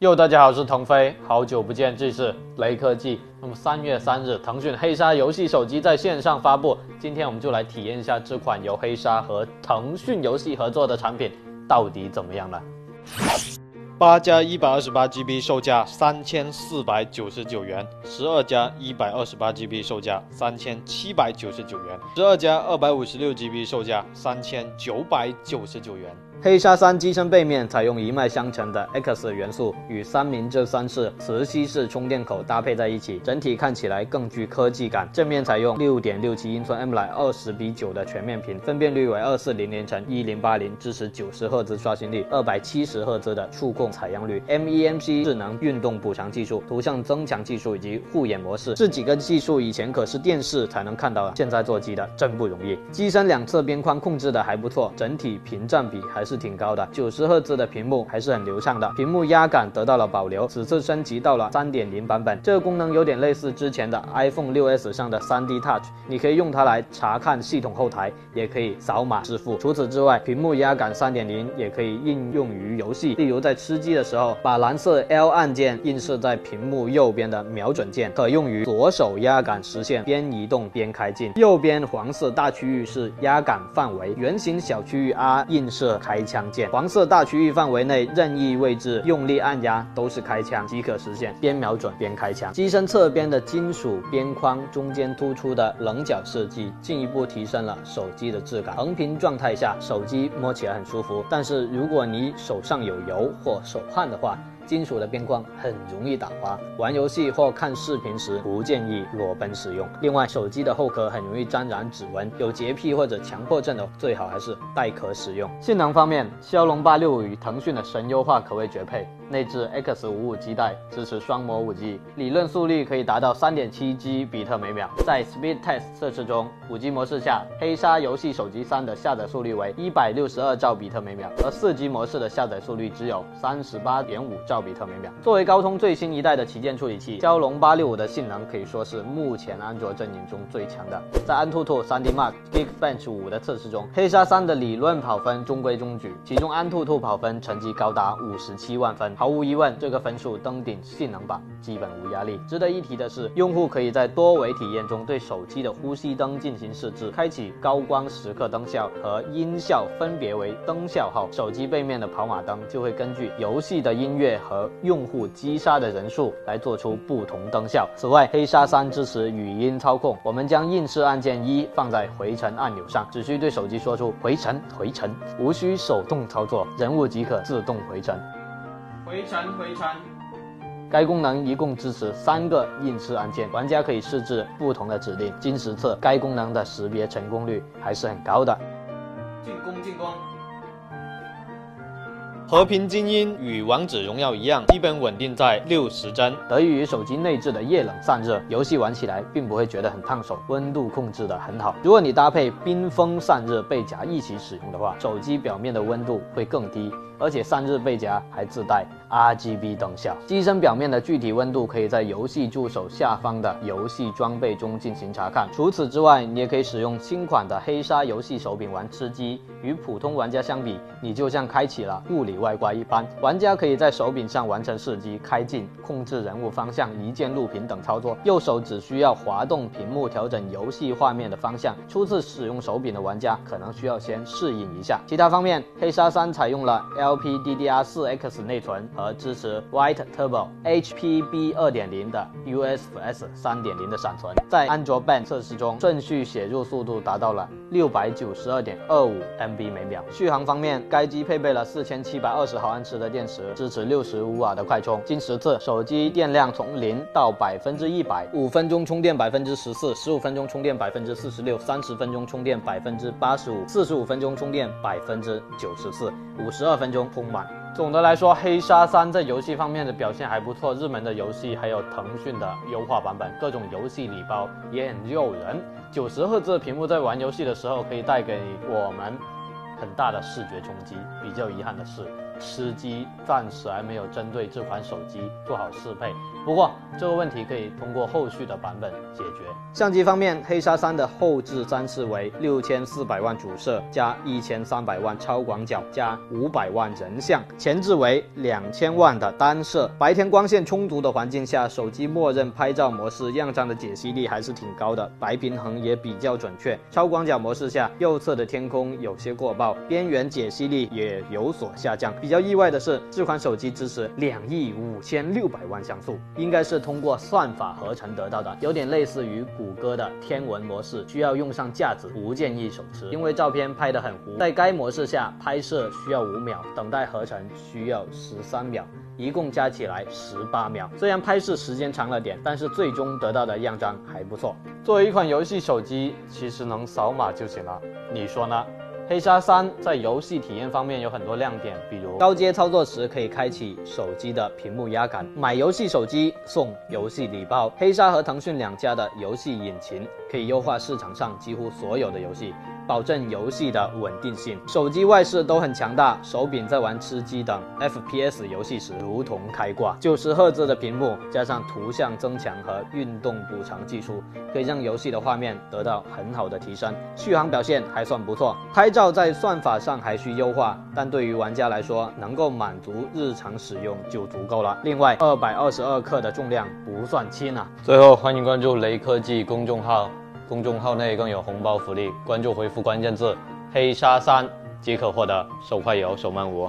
哟，大家好，我是腾飞，好久不见，这是雷科技。那么三月三日，腾讯黑鲨游戏手机在线上发布，今天我们就来体验一下这款由黑鲨和腾讯游戏合作的产品到底怎么样了。八加一百二十八 GB 售价三千四百九十九元，十二加一百二十八 GB 售价三千七百九十九元，十二加二百五十六 GB 售价三千九百九十九元。黑鲨三机身背面采用一脉相承的 X 元素，与三明治三式磁吸式充电口搭配在一起，整体看起来更具科技感。正面采用六点六七英寸 AMOLED 二十比九的全面屏，分辨率为二四零零乘一零八零，支持九十赫兹刷新率，二百七十赫兹的触控采样率，MEMC 智能运动补偿技术、图像增强技术以及护眼模式，这几个技术以前可是电视才能看到的，现在做机的真不容易。机身两侧边框控制的还不错，整体屏占比还是是。挺高的，九十赫兹的屏幕还是很流畅的，屏幕压感得到了保留。此次升级到了三点零版本，这个功能有点类似之前的 iPhone 6s 上的 3D Touch，你可以用它来查看系统后台，也可以扫码支付。除此之外，屏幕压感三点零也可以应用于游戏，例如在吃鸡的时候，把蓝色 L 按键映射在屏幕右边的瞄准键，可用于左手压感实现边移动边开镜。右边黄色大区域是压感范围，圆形小区域 R 映射开。开枪键，黄色大区域范围内任意位置用力按压都是开枪即可实现边瞄准边开枪。机身侧边的金属边框中间突出的棱角设计，进一步提升了手机的质感。横屏状态下，手机摸起来很舒服，但是如果你手上有油或手汗的话，金属的边框很容易打滑，玩游戏或看视频时不建议裸奔使用。另外，手机的后壳很容易沾染指纹，有洁癖或者强迫症的最好还是带壳使用。性能方面，骁龙八六五与腾讯的神优化可谓绝配。内置 X 五五基带，支持双模五 G，理论速率可以达到三点七 G 比特每秒。在 Speed Test 测试中，五 G 模式下，黑鲨游戏手机三的下载速率为一百六十二兆比特每秒，而四 G 模式的下载速率只有三十八点五兆比特每秒。作为高通最新一代的旗舰处理器，骁龙八六五的性能可以说是目前安卓阵营中最强的。在安兔兔、3D Mark、Geekbench 五的测试中，黑鲨三的理论跑分中规中矩，其中安兔兔跑分成绩高达五十七万分。毫无疑问，这个分数登顶性能榜基本无压力。值得一提的是，用户可以在多维体验中对手机的呼吸灯进行设置，开启高光时刻灯效和音效分别为灯效后，手机背面的跑马灯就会根据游戏的音乐和用户击杀的人数来做出不同灯效。此外，黑鲨三支持语音操控，我们将映射按键一放在回程按钮上，只需对手机说出回程回程，无需手动操作，人物即可自动回程。回程回程。该功能一共支持三个映射按键，玩家可以设置不同的指令。经实测，该功能的识别成功率还是很高的。进攻进攻。和平精英与王者荣耀一样，基本稳定在六十帧。得益于手机内置的液冷散热，游戏玩起来并不会觉得很烫手，温度控制的很好。如果你搭配冰封散热背夹一起使用的话，手机表面的温度会更低。而且散热背夹还自带 RGB 灯效，机身表面的具体温度可以在游戏助手下方的游戏装备中进行查看。除此之外，你也可以使用新款的黑鲨游戏手柄玩吃鸡。与普通玩家相比，你就像开启了物理外挂一般。玩家可以在手柄上完成射击、开镜、控制人物方向、一键录屏等操作，右手只需要滑动屏幕调整游戏画面的方向。初次使用手柄的玩家可能需要先适应一下。其他方面，黑鲨三采用了 LPDDR4X 内存和支持 White Turbo HPB 2.0的 UFS 3.0的闪存，在安卓 Band 测试中，顺序写入速度达到了692.25 MB 每秒。续航方面，该机配备了四千七百4720毫安时的电池，支持65瓦的快充。经实测，手机电量从零到百分之一百，五分钟充电百分之十四，十五分钟充电百分之四十六，三十分钟充电百分之八十五，四十五分钟充电百分之九十四，五十二分钟。充满。总的来说，黑鲨三在游戏方面的表现还不错，热门的游戏还有腾讯的优化版本，各种游戏礼包也很诱人。九十赫兹屏幕在玩游戏的时候可以带给我们很大的视觉冲击。比较遗憾的是，吃鸡暂时还没有针对这款手机做好适配。不过这个问题可以通过后续的版本解决。相机方面，黑鲨三的后置三次为六千四百万主摄加一千三百万超广角加五百万人像，前置为两千万的单摄。白天光线充足的环境下，手机默认拍照模式样张的解析力还是挺高的，白平衡也比较准确。超广角模式下，右侧的天空有些过曝，边缘解析力也有所下降。比较意外的是，这款手机支持两亿五千六百万像素。应该是通过算法合成得到的，有点类似于谷歌的天文模式，需要用上架子，不建议手持，因为照片拍得很糊。在该模式下，拍摄需要五秒，等待合成需要十三秒，一共加起来十八秒。虽然拍摄时间长了点，但是最终得到的样张还不错。作为一款游戏手机，其实能扫码就行了，你说呢？黑鲨三在游戏体验方面有很多亮点，比如高阶操作时可以开启手机的屏幕压感，买游戏手机送游戏礼包。黑鲨和腾讯两家的游戏引擎可以优化市场上几乎所有的游戏。保证游戏的稳定性，手机外饰都很强大，手柄在玩吃鸡等 FPS 游戏时如同开挂。九十赫兹的屏幕加上图像增强和运动补偿技术，可以让游戏的画面得到很好的提升。续航表现还算不错，拍照在算法上还需优化，但对于玩家来说，能够满足日常使用就足够了。另外，二百二十二克的重量不算轻啊。最后，欢迎关注雷科技公众号。公众号内更有红包福利，关注回复关键字“黑鲨三”即可获得手快有，手慢无。